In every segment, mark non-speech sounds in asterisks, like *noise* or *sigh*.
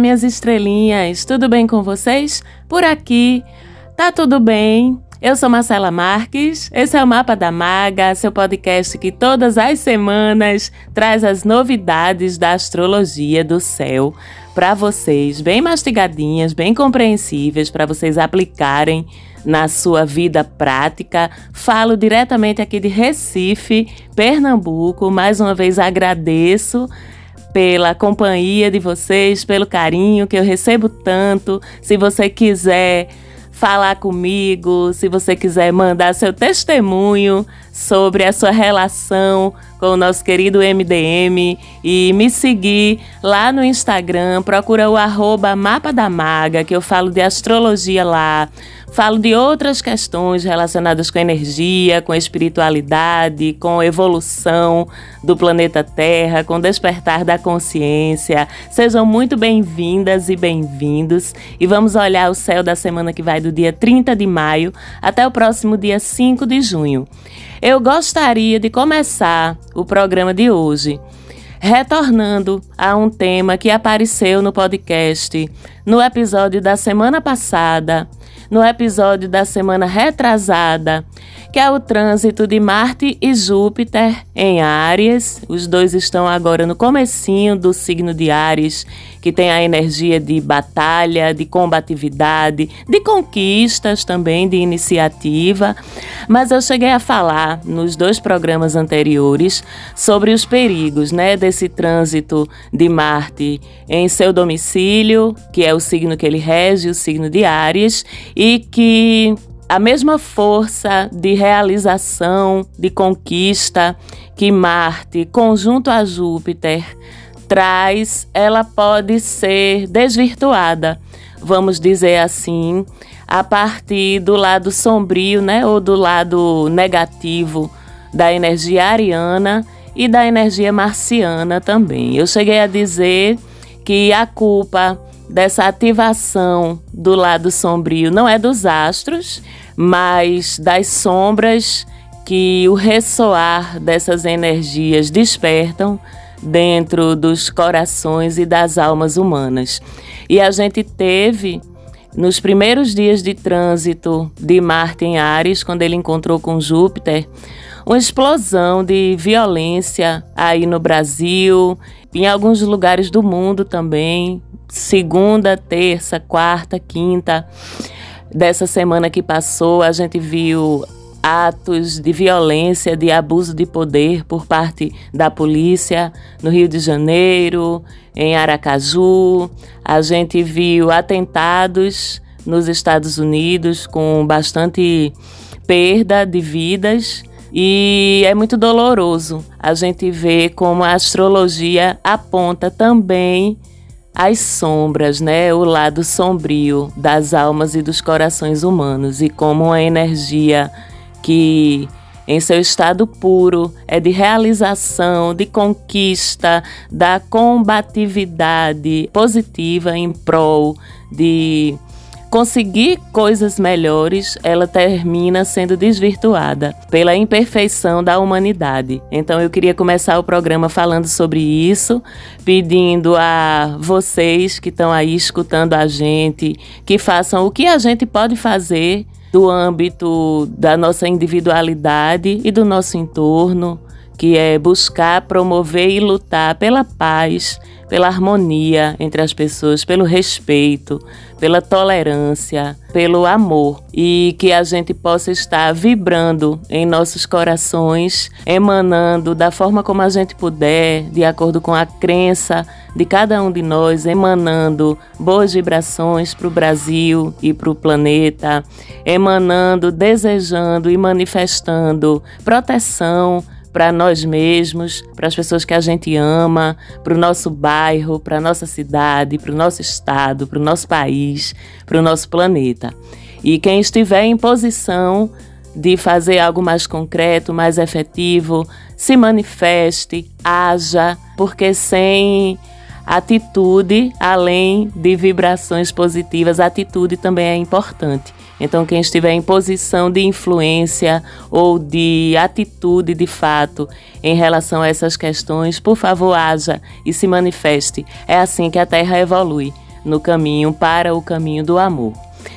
Minhas estrelinhas, tudo bem com vocês? Por aqui, tá tudo bem? Eu sou Marcela Marques, esse é o Mapa da Maga, seu podcast que todas as semanas traz as novidades da astrologia do céu para vocês, bem mastigadinhas, bem compreensíveis, para vocês aplicarem na sua vida prática. Falo diretamente aqui de Recife, Pernambuco. Mais uma vez agradeço pela companhia de vocês, pelo carinho que eu recebo tanto. Se você quiser falar comigo, se você quiser mandar seu testemunho sobre a sua relação com o nosso querido MDM e me seguir lá no Instagram, procura o arroba Mapa da Maga, que eu falo de astrologia lá. Falo de outras questões relacionadas com energia, com espiritualidade, com evolução do planeta Terra, com despertar da consciência. Sejam muito bem-vindas e bem-vindos e vamos olhar o céu da semana que vai do dia 30 de maio até o próximo dia 5 de junho. Eu gostaria de começar o programa de hoje retornando a um tema que apareceu no podcast no episódio da semana passada no episódio da semana retrasada, que é o trânsito de Marte e Júpiter em Áries. Os dois estão agora no comecinho do signo de Áries, que tem a energia de batalha, de combatividade, de conquistas também, de iniciativa. Mas eu cheguei a falar nos dois programas anteriores sobre os perigos, né, desse trânsito de Marte em seu domicílio, que é o signo que ele rege, o signo de Áries, e que a mesma força de realização, de conquista que Marte, conjunto a Júpiter, traz, ela pode ser desvirtuada, vamos dizer assim, a partir do lado sombrio, né, ou do lado negativo da energia ariana e da energia marciana também. Eu cheguei a dizer que a culpa dessa ativação do lado sombrio não é dos astros, mas das sombras que o ressoar dessas energias despertam dentro dos corações e das almas humanas. E a gente teve nos primeiros dias de trânsito de Marte em Ares, quando ele encontrou com Júpiter, uma explosão de violência aí no Brasil, em alguns lugares do mundo também, segunda, terça, quarta, quinta dessa semana que passou, a gente viu atos de violência, de abuso de poder por parte da polícia no Rio de Janeiro, em Aracaju. A gente viu atentados nos Estados Unidos com bastante perda de vidas. E é muito doloroso a gente ver como a astrologia aponta também as sombras, né, o lado sombrio das almas e dos corações humanos e como uma energia que em seu estado puro é de realização, de conquista, da combatividade positiva em prol de conseguir coisas melhores, ela termina sendo desvirtuada pela imperfeição da humanidade. Então eu queria começar o programa falando sobre isso, pedindo a vocês que estão aí escutando a gente que façam o que a gente pode fazer do âmbito da nossa individualidade e do nosso entorno, que é buscar, promover e lutar pela paz, pela harmonia entre as pessoas, pelo respeito, pela tolerância, pelo amor. E que a gente possa estar vibrando em nossos corações, emanando da forma como a gente puder, de acordo com a crença de cada um de nós, emanando boas vibrações para o Brasil e para o planeta, emanando, desejando e manifestando proteção para nós mesmos, para as pessoas que a gente ama, para o nosso bairro, para a nossa cidade, para o nosso estado, para o nosso país, para o nosso planeta. E quem estiver em posição de fazer algo mais concreto, mais efetivo, se manifeste, haja, porque sem atitude, além de vibrações positivas, atitude também é importante. Então, quem estiver em posição de influência ou de atitude de fato em relação a essas questões, por favor, haja e se manifeste. É assim que a Terra evolui no caminho para o caminho do amor.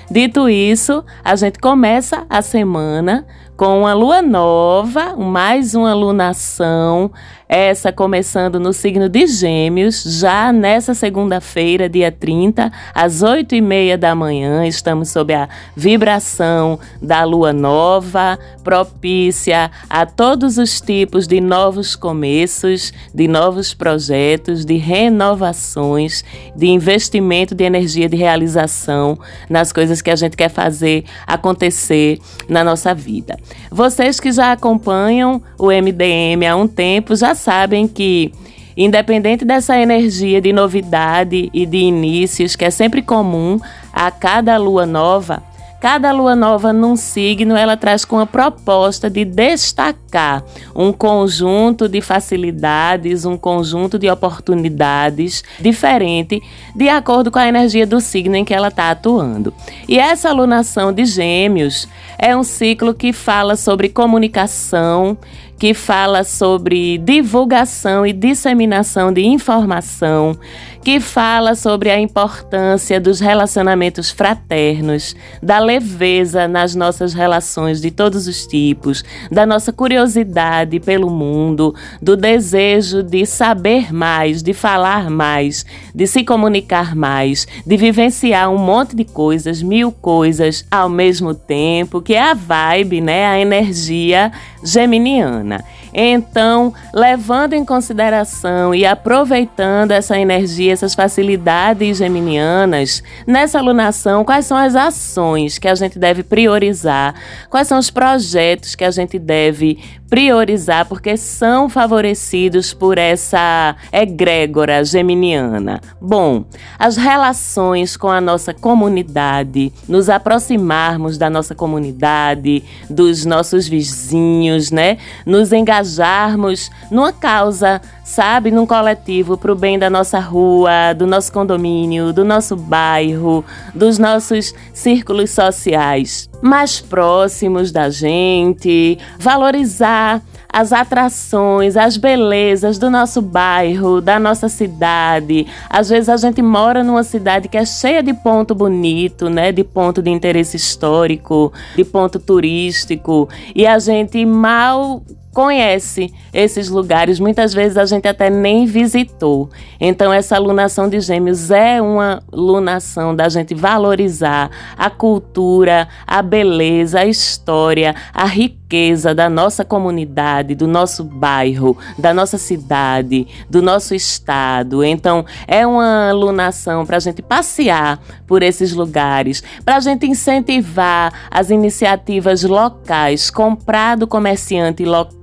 Dito isso, a gente começa a semana com uma lua nova, mais uma lunação, essa começando no signo de Gêmeos, já nessa segunda-feira, dia 30, às 8 e meia da manhã. Estamos sob a vibração da lua nova, propícia a todos os tipos de novos começos, de novos projetos, de renovações, de investimento de energia de realização nas coisas que a gente quer fazer acontecer na nossa vida. Vocês que já acompanham o MDM há um tempo já sabem que, independente dessa energia de novidade e de inícios que é sempre comum a cada lua nova, Cada lua nova num signo, ela traz com a proposta de destacar um conjunto de facilidades, um conjunto de oportunidades diferente de acordo com a energia do signo em que ela está atuando. E essa alunação de Gêmeos é um ciclo que fala sobre comunicação, que fala sobre divulgação e disseminação de informação, que fala sobre a importância dos relacionamentos fraternos, da leveza nas nossas relações de todos os tipos, da nossa curiosidade pelo mundo, do desejo de saber mais, de falar mais, de se comunicar mais, de vivenciar um monte de coisas, mil coisas ao mesmo tempo, que é a vibe, né, a energia geminiana. Então, levando em consideração e aproveitando essa energia, essas facilidades geminianas, nessa alunação, quais são as ações que a gente deve priorizar, quais são os projetos que a gente deve priorizar, porque são favorecidos por essa egrégora geminiana. Bom, as relações com a nossa comunidade, nos aproximarmos da nossa comunidade, dos nossos vizinhos, né? Nos engajarmos numa causa, sabe? Num coletivo para o bem da nossa rua, do nosso condomínio, do nosso bairro, dos nossos círculos sociais mais próximos da gente, valorizar as atrações, as belezas do nosso bairro, da nossa cidade. Às vezes a gente mora numa cidade que é cheia de ponto bonito, né, de ponto de interesse histórico, de ponto turístico, e a gente mal conhece esses lugares, muitas vezes a gente até nem visitou. Então, essa lunação de Gêmeos é uma lunação da gente valorizar a cultura, a beleza, a história, a riqueza da nossa comunidade, do nosso bairro, da nossa cidade, do nosso estado. Então, é uma lunação para a gente passear por esses lugares, para a gente incentivar as iniciativas locais, comprar do comerciante local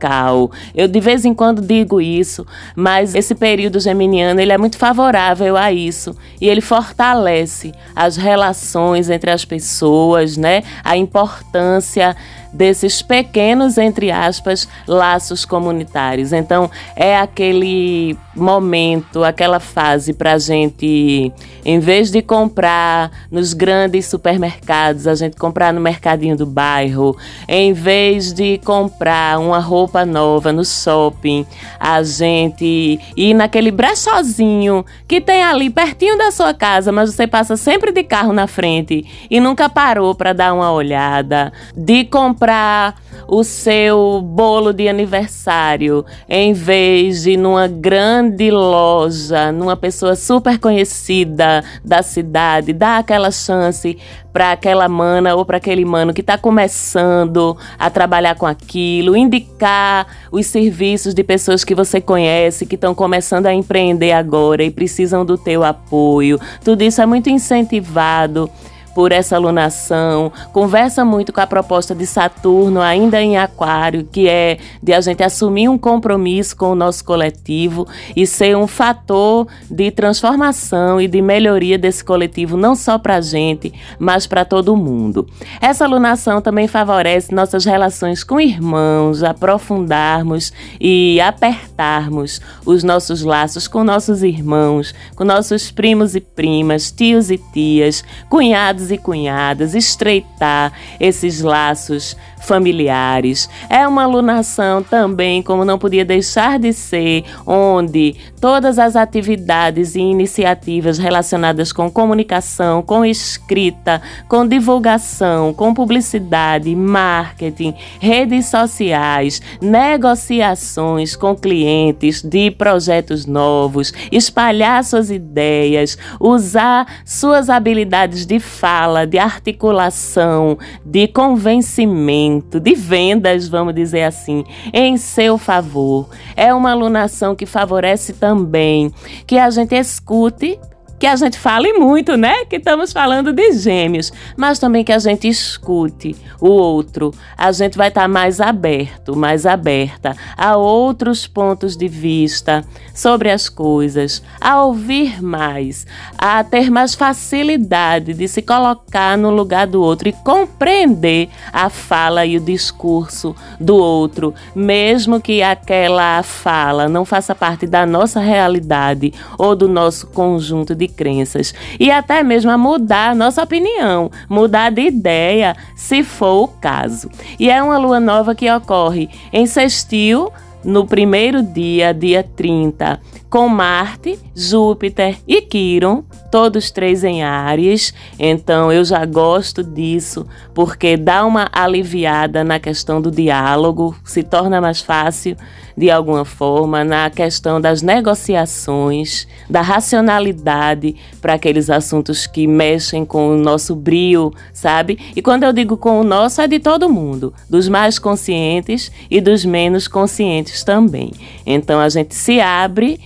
Eu de vez em quando digo isso, mas esse período geminiano ele é muito favorável a isso e ele fortalece as relações entre as pessoas, né? A importância desses pequenos, entre aspas, laços comunitários. Então, é aquele momento, aquela fase para a gente, em vez de comprar nos grandes supermercados, a gente comprar no mercadinho do bairro, em vez de comprar uma roupa nova no shopping, a gente ir naquele brechozinho que tem ali pertinho da sua casa, mas você passa sempre de carro na frente e nunca parou para dar uma olhada, de comprar comprar o seu bolo de aniversário em vez de numa grande loja, numa pessoa super conhecida da cidade, dar aquela chance para aquela mana ou para aquele mano que está começando a trabalhar com aquilo, indicar os serviços de pessoas que você conhece que estão começando a empreender agora e precisam do teu apoio. Tudo isso é muito incentivado por essa alunação, conversa muito com a proposta de Saturno, ainda em Aquário, que é de a gente assumir um compromisso com o nosso coletivo e ser um fator de transformação e de melhoria desse coletivo, não só para a gente, mas para todo mundo. Essa alunação também favorece nossas relações com irmãos, aprofundarmos e apertarmos os nossos laços com nossos irmãos, com nossos primos e primas, tios e tias, cunhados e cunhadas, estreitar esses laços familiares. É uma alunação também, como não podia deixar de ser, onde todas as atividades e iniciativas relacionadas com comunicação, com escrita, com divulgação, com publicidade, marketing, redes sociais, negociações com clientes de projetos novos, espalhar suas ideias, usar suas habilidades de fala, de articulação, de convencimento de vendas, vamos dizer assim, em seu favor. É uma alunação que favorece também que a gente escute que a gente fale muito, né? Que estamos falando de gêmeos, mas também que a gente escute o outro. A gente vai estar tá mais aberto, mais aberta a outros pontos de vista sobre as coisas, a ouvir mais, a ter mais facilidade de se colocar no lugar do outro e compreender a fala e o discurso do outro, mesmo que aquela fala não faça parte da nossa realidade ou do nosso conjunto de crenças e até mesmo a mudar nossa opinião, mudar de ideia, se for o caso. E é uma lua nova que ocorre em sextil no primeiro dia, dia 30, com Marte, Júpiter e Quiron, todos três em Áries. Então eu já gosto disso, porque dá uma aliviada na questão do diálogo, se torna mais fácil de alguma forma na questão das negociações, da racionalidade para aqueles assuntos que mexem com o nosso brio, sabe? E quando eu digo com o nosso, é de todo mundo, dos mais conscientes e dos menos conscientes também. Então a gente se abre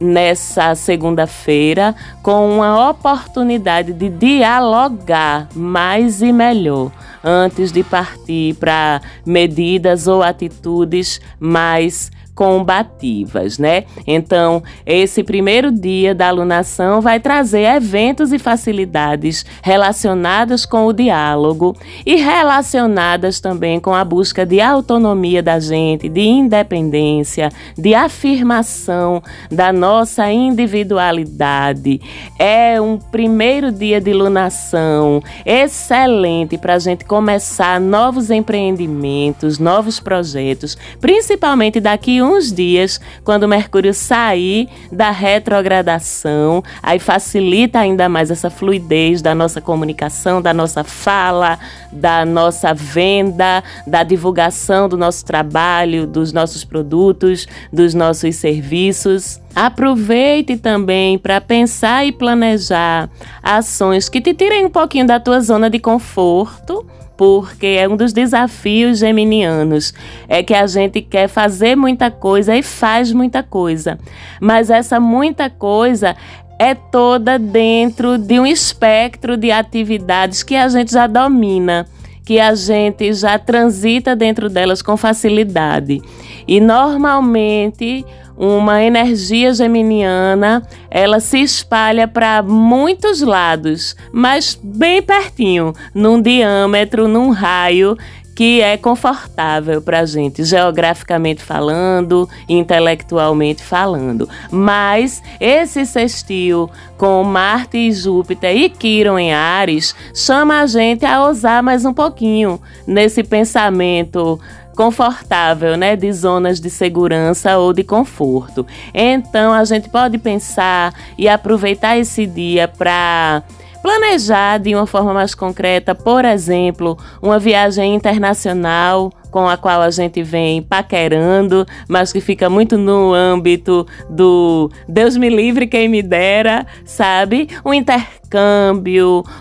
nessa segunda-feira com uma oportunidade de dialogar mais e melhor antes de partir para medidas ou atitudes mais combativas, né? Então, esse primeiro dia da alunação vai trazer eventos e facilidades relacionadas com o diálogo e relacionadas também com a busca de autonomia da gente, de independência, de afirmação da nossa individualidade. É um primeiro dia de lunação excelente para a gente começar novos empreendimentos, novos projetos, principalmente daqui uns dias, quando Mercúrio sair da retrogradação, aí facilita ainda mais essa fluidez da nossa comunicação, da nossa fala, da nossa venda, da divulgação do nosso trabalho, dos nossos produtos, dos nossos serviços. Aproveite também para pensar e planejar ações que te tirem um pouquinho da tua zona de conforto porque é um dos desafios geminianos, é que a gente quer fazer muita coisa e faz muita coisa, mas essa muita coisa é toda dentro de um espectro de atividades que a gente já domina, que a gente já transita dentro delas com facilidade. E normalmente uma energia geminiana, ela se espalha para muitos lados, mas bem pertinho, num diâmetro, num raio que é confortável para a gente, geograficamente falando, intelectualmente falando. Mas esse sextil com Marte e Júpiter e Quiron em Ares chama a gente a ousar mais um pouquinho nesse pensamento confortável, né, de zonas de segurança ou de conforto. Então a gente pode pensar e aproveitar esse dia para planejar de uma forma mais concreta, por exemplo, uma viagem internacional com a qual a gente vem paquerando, mas que fica muito no âmbito do Deus me livre quem me dera, sabe? Um intercâmbio,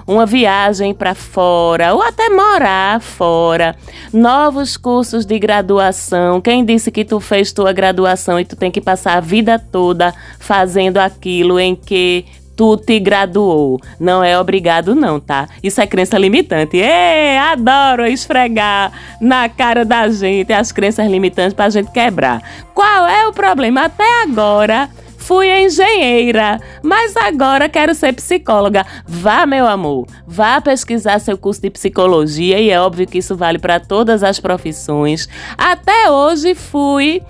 uma viagem para fora ou até morar fora, novos cursos de graduação. Quem disse que tu fez tua graduação e tu tem que passar a vida toda fazendo aquilo em que tu te graduou. Não é obrigado, não, tá? Isso é crença limitante. Ê, adoro esfregar na cara da gente as crenças limitantes pra gente quebrar. Qual é o problema? Até agora fui engenheira, mas agora quero ser psicóloga. Vá, meu amor, vá pesquisar seu curso de psicologia e é óbvio que isso vale para todas as profissões. Até hoje fui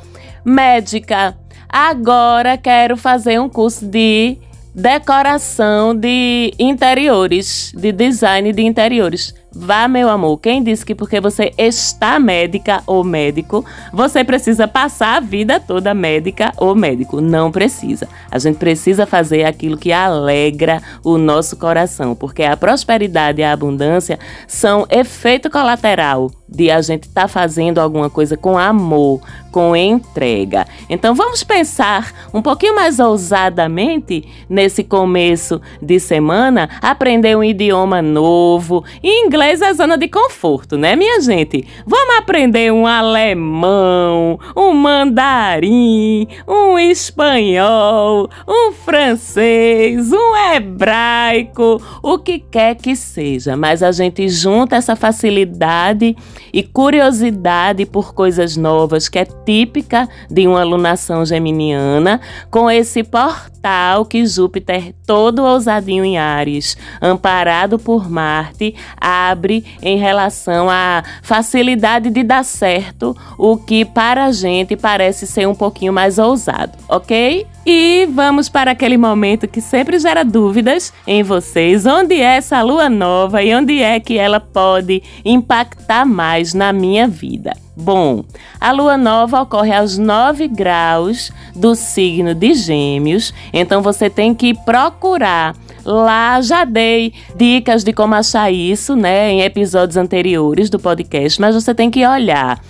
médica. Agora quero fazer um curso de decoração de interiores, de design de interiores. Vá, meu amor. Quem disse que porque você está médica ou médico, você precisa passar a vida toda médica ou médico? Não precisa. A gente precisa fazer aquilo que alegra o nosso coração, porque a prosperidade e a abundância são efeito colateral de a gente estar tá fazendo alguma coisa com amor, com entrega. Então vamos pensar um pouquinho mais ousadamente nesse começo de semana, aprender um idioma novo. Inglês é zona de conforto, né, minha gente? Vamos aprender um alemão, um mandarim, um espanhol, um francês, um hebraico, o que quer que seja, mas a gente junta essa facilidade e curiosidade por coisas novas, que é típica de uma alunação geminiana, com esse portal que Júpiter, todo ousadinho em Ares, amparado por Marte, abre em relação à facilidade de dar certo, o que para a gente parece ser um pouquinho mais ousado, ok? E vamos para aquele momento que sempre gera dúvidas em vocês: onde é essa lua nova e onde é que ela pode impactar mais na minha vida? Bom, a lua nova ocorre aos 9 graus do signo de Gêmeos, então você tem que procurar. Lá já dei dicas de como achar isso, né, em episódios anteriores do podcast, mas você tem que olhar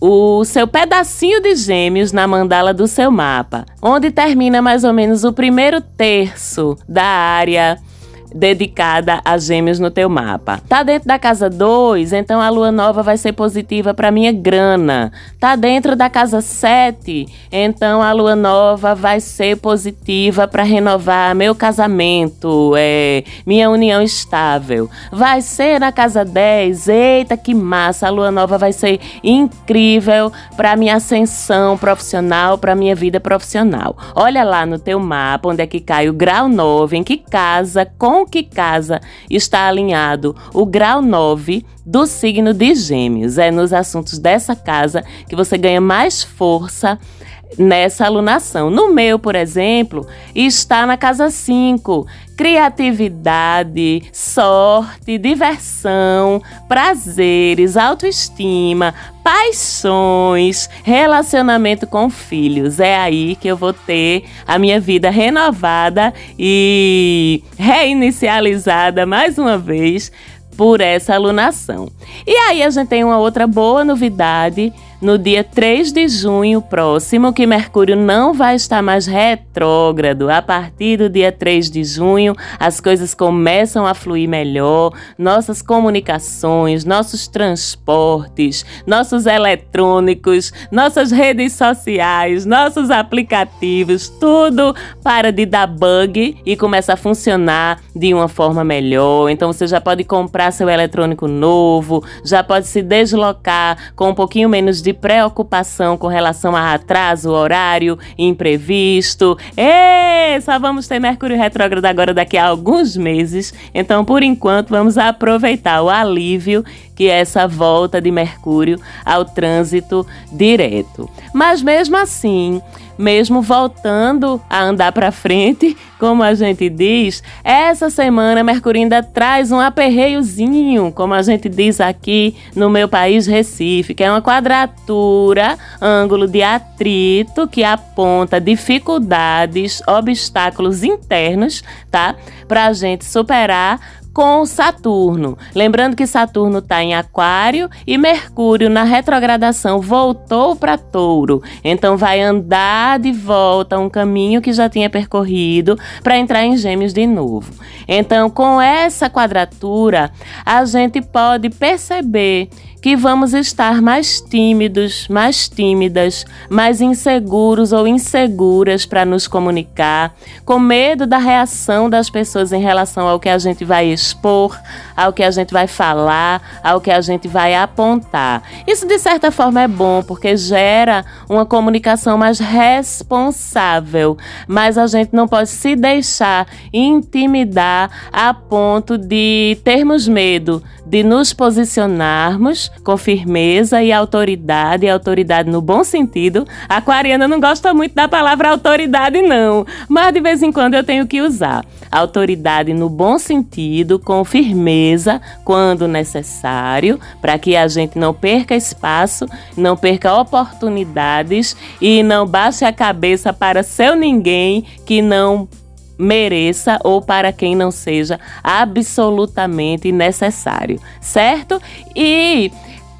o seu pedacinho de gêmeos na mandala do seu mapa, onde termina mais ou menos o primeiro terço da área dedicada a gêmeos no teu mapa. Tá dentro da casa 2, então a lua nova vai ser positiva para minha grana. Tá dentro da casa 7, então a lua nova vai ser positiva para renovar meu casamento, é, minha união estável. Vai ser na casa 10, eita que massa, a lua nova vai ser incrível para minha ascensão profissional, para minha vida profissional. Olha lá no teu mapa onde é que cai o grau 9, em que casa com com que casa está alinhado o grau 9 do signo de Gêmeos. É nos assuntos dessa casa que você ganha mais força nessa alunação. No meu, por exemplo, está na casa 5. Criatividade, sorte, diversão, prazeres, autoestima, paixões, relacionamento com filhos. É aí que eu vou ter a minha vida renovada e reinicializada mais uma vez por essa alunação. E aí a gente tem uma outra boa novidade no dia 3 de junho próximo, que Mercúrio não vai estar mais retrógrado. A partir do dia 3 de junho, as coisas começam a fluir melhor, nossas comunicações, nossos transportes, nossos eletrônicos, nossas redes sociais, nossos aplicativos, tudo para de dar bug e começa a funcionar de uma forma melhor. Então você já pode comprar seu eletrônico novo, já pode se deslocar com um pouquinho menos de de preocupação com relação a atraso, horário, imprevisto. E só vamos ter Mercúrio retrógrado agora daqui a alguns meses. Então, por enquanto, vamos aproveitar o alívio que é essa volta de Mercúrio ao trânsito direto. Mas mesmo assim, mesmo voltando a andar para frente, *laughs* como a gente diz, essa semana Mercúrio ainda traz um aperreiozinho, como a gente diz aqui no meu país Recife, que é uma quadratura, ângulo de atrito que aponta dificuldades, obstáculos internos, tá? Para a gente superar com Saturno. Lembrando que Saturno está em Aquário e Mercúrio na retrogradação voltou para Touro. Então vai andar de volta um caminho que já tinha percorrido para entrar em Gêmeos de novo. Então, com essa quadratura, a gente pode perceber que vamos estar mais tímidos, mais tímidas, mais inseguros ou inseguras para nos comunicar, com medo da reação das pessoas em relação ao que a gente vai expor, ao que a gente vai falar, ao que a gente vai apontar. Isso de certa forma é bom porque gera uma comunicação mais responsável, mas a gente não pode se deixar intimidar a ponto de termos medo de nos posicionarmos com firmeza e autoridade, autoridade no bom sentido. A aquariana não gosta muito da palavra autoridade, não, mas de vez em quando eu tenho que usar. Autoridade no bom sentido, com firmeza, quando necessário, para que a gente não perca espaço, não perca oportunidades e não baixe a cabeça para seu ninguém que não mereça ou para quem não seja absolutamente necessário, certo? E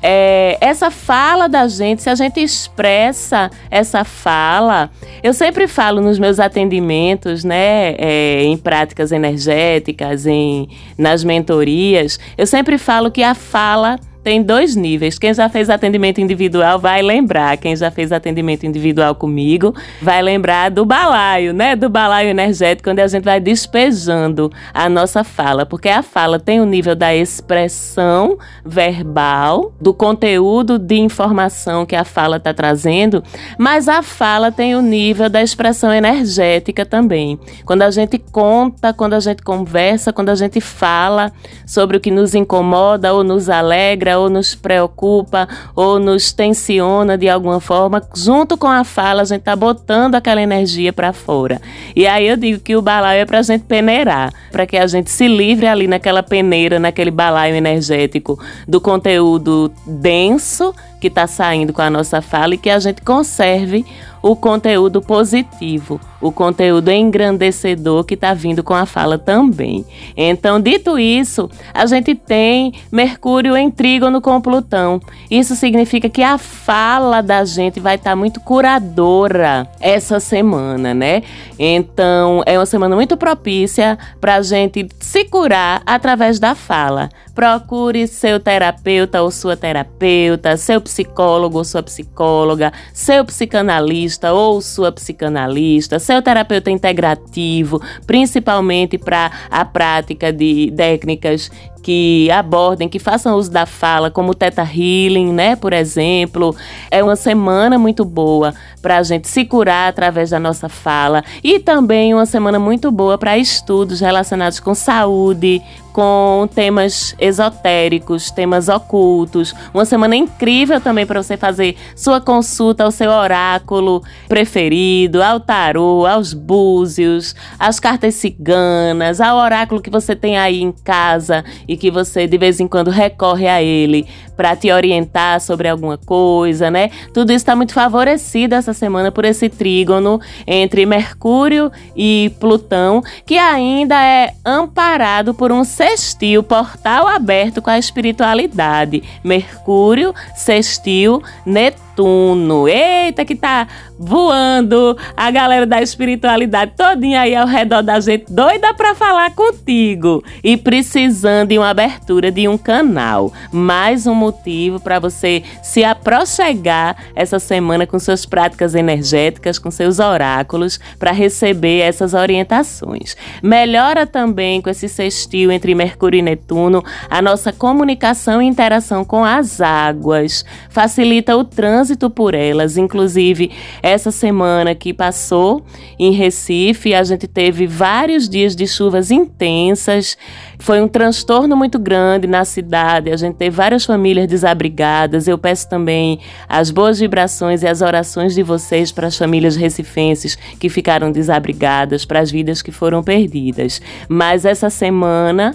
é, essa fala da gente, se a gente expressa essa fala, eu sempre falo nos meus atendimentos, né, é, em práticas energéticas, em nas mentorias, eu sempre falo que a fala tem dois níveis. Quem já fez atendimento individual vai lembrar. Quem já fez atendimento individual comigo vai lembrar do balaio, né? Do balaio energético, onde a gente vai despejando a nossa fala. Porque a fala tem o nível da expressão verbal, do conteúdo de informação que a fala está trazendo, mas a fala tem o nível da expressão energética também. Quando a gente conta, quando a gente conversa, quando a gente fala sobre o que nos incomoda ou nos alegra ou nos preocupa ou nos tensiona de alguma forma, junto com a fala a gente tá botando aquela energia para fora. E aí eu digo que o balaio é para a gente peneirar, para que a gente se livre ali naquela peneira, naquele balaio energético do conteúdo denso que está saindo com a nossa fala e que a gente conserve o conteúdo positivo, o conteúdo engrandecedor que está vindo com a fala também. Então, dito isso, a gente tem Mercúrio em trígono com Plutão. Isso significa que a fala da gente vai estar tá muito curadora essa semana, né? Então, é uma semana muito propícia para a gente se curar através da fala. Procure seu terapeuta ou sua terapeuta, seu psicólogo ou sua psicóloga, seu psicanalista ou sua psicanalista, seu terapeuta integrativo, principalmente para a prática de técnicas que abordem, que façam uso da fala, como o Teta Healing, né, por exemplo. É uma semana muito boa para a gente se curar através da nossa fala e também uma semana muito boa para estudos relacionados com saúde, com temas esotéricos, temas ocultos. Uma semana incrível também para você fazer sua consulta ao seu oráculo preferido, ao tarô, aos búzios, às cartas ciganas, ao oráculo que você tem aí em casa e que você de vez em quando recorre a ele para te orientar sobre alguma coisa, né? Tudo isso está muito favorecido essa semana por esse trígono entre Mercúrio e Plutão, que ainda é amparado por um sextil, portal aberto com a espiritualidade. Mercúrio, sextil, Netuno. Eita, que tá voando a galera da espiritualidade todinha aí ao redor da gente, doida para falar contigo e precisando de uma abertura de um canal. Mais um motivo para você se aproxegar essa semana com suas práticas energéticas, com seus oráculos, para receber essas orientações. Melhora também com esse sextil entre Mercúrio e Netuno a nossa comunicação e interação com as águas, facilita o trânsito por elas, inclusive essa semana que passou em Recife, a gente teve vários dias de chuvas intensas. Foi um transtorno muito grande na cidade. A gente teve várias famílias desabrigadas. Eu peço também as boas vibrações e as orações de vocês para as famílias recifenses que ficaram desabrigadas, para as vidas que foram perdidas. Mas essa semana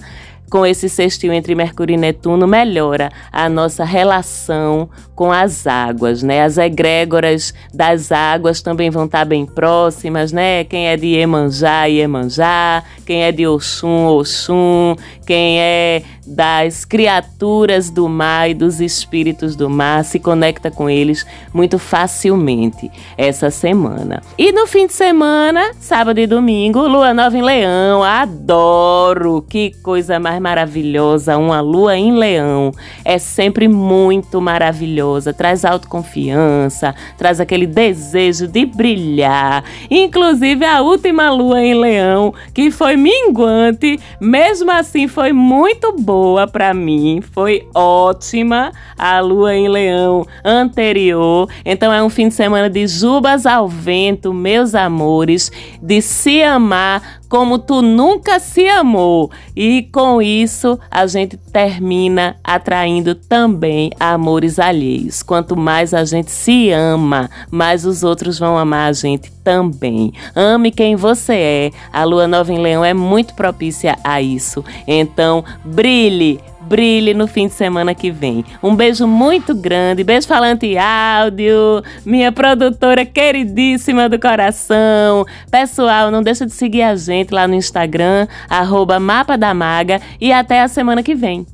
com esse sextil entre Mercúrio e Netuno, melhora a nossa relação com as águas, né? As egrégoras das águas também vão estar bem próximas, né? Quem é de Iemanjá, Iemanjá, quem é de Oxum, Oxum, quem é das criaturas do mar e dos espíritos do mar, se conecta com eles muito facilmente essa semana. E no fim de semana, sábado e domingo, lua nova em Leão, adoro! Que coisa mais maravilhosa, uma lua em Leão. É sempre muito maravilhosa, traz autoconfiança, traz aquele desejo de brilhar. Inclusive a última lua em Leão, que foi minguante, mesmo assim foi muito boa boa para mim, foi ótima a lua em leão anterior. Então é um fim de semana de jubas ao vento, meus amores, de se amar como tu nunca se amou. E com isso, a gente termina atraindo também amores alheios. Quanto mais a gente se ama, mais os outros vão amar a gente também. Ame quem você é. A lua nova em Leão é muito propícia a isso. Então, brilhe brilhe no fim de semana que vem. Um beijo muito grande, beijo falante áudio, minha produtora queridíssima do coração. Pessoal, não deixa de seguir a gente lá no Instagram, arroba Mapa da Maga e até a semana que vem.